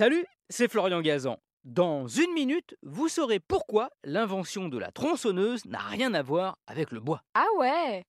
Salut, c'est Florian Gazan. Dans une minute, vous saurez pourquoi l'invention de la tronçonneuse n'a rien à voir avec le bois. Ah ouais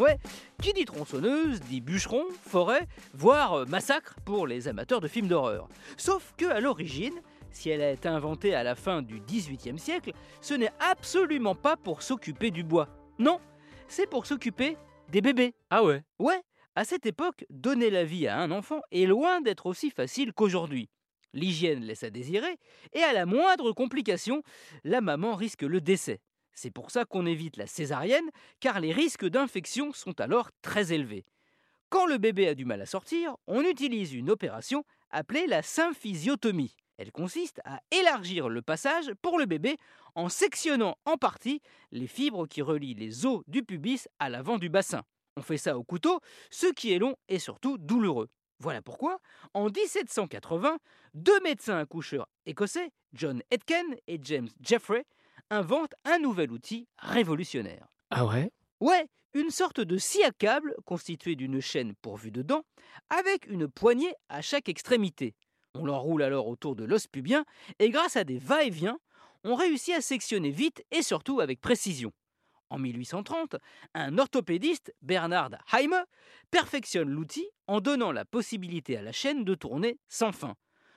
Ouais, qui dit tronçonneuse dit bûcheron, forêt, voire euh, massacre pour les amateurs de films d'horreur. Sauf que à l'origine, si elle a été inventée à la fin du XVIIIe siècle, ce n'est absolument pas pour s'occuper du bois. Non, c'est pour s'occuper des bébés. Ah ouais Ouais, à cette époque, donner la vie à un enfant est loin d'être aussi facile qu'aujourd'hui. L'hygiène laisse à désirer, et à la moindre complication, la maman risque le décès. C'est pour ça qu'on évite la césarienne, car les risques d'infection sont alors très élevés. Quand le bébé a du mal à sortir, on utilise une opération appelée la symphysiotomie. Elle consiste à élargir le passage pour le bébé en sectionnant en partie les fibres qui relient les os du pubis à l'avant du bassin. On fait ça au couteau, ce qui est long et surtout douloureux. Voilà pourquoi, en 1780, deux médecins accoucheurs écossais, John Etken et James Jeffrey, inventent un nouvel outil révolutionnaire. Ah ouais? Ouais, une sorte de scie à câble constituée d'une chaîne pourvue de dents, avec une poignée à chaque extrémité. On l'enroule alors autour de l'os pubien, et grâce à des va-et-vient, on réussit à sectionner vite et surtout avec précision. En 1830, un orthopédiste, Bernard Haime, perfectionne l'outil en donnant la possibilité à la chaîne de tourner sans fin.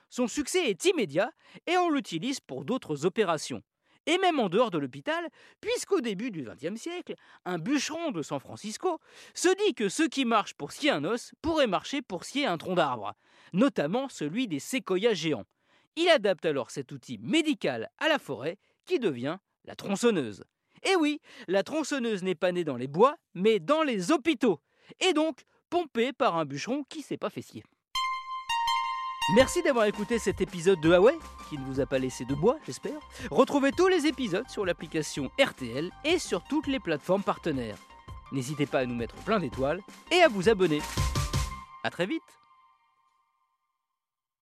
Son succès est immédiat et on l'utilise pour d'autres opérations. Et même en dehors de l'hôpital, puisqu'au début du XXe siècle, un bûcheron de San Francisco se dit que ce qui marche pour scier un os pourrait marcher pour scier un tronc d'arbre, notamment celui des séquoias géants. Il adapte alors cet outil médical à la forêt qui devient la tronçonneuse. Et oui, la tronçonneuse n'est pas née dans les bois, mais dans les hôpitaux, et donc pompée par un bûcheron qui s'est pas fessier. Merci d'avoir écouté cet épisode de Huawei, qui ne vous a pas laissé de bois, j'espère. Retrouvez tous les épisodes sur l'application RTL et sur toutes les plateformes partenaires. N'hésitez pas à nous mettre plein d'étoiles et à vous abonner. A très vite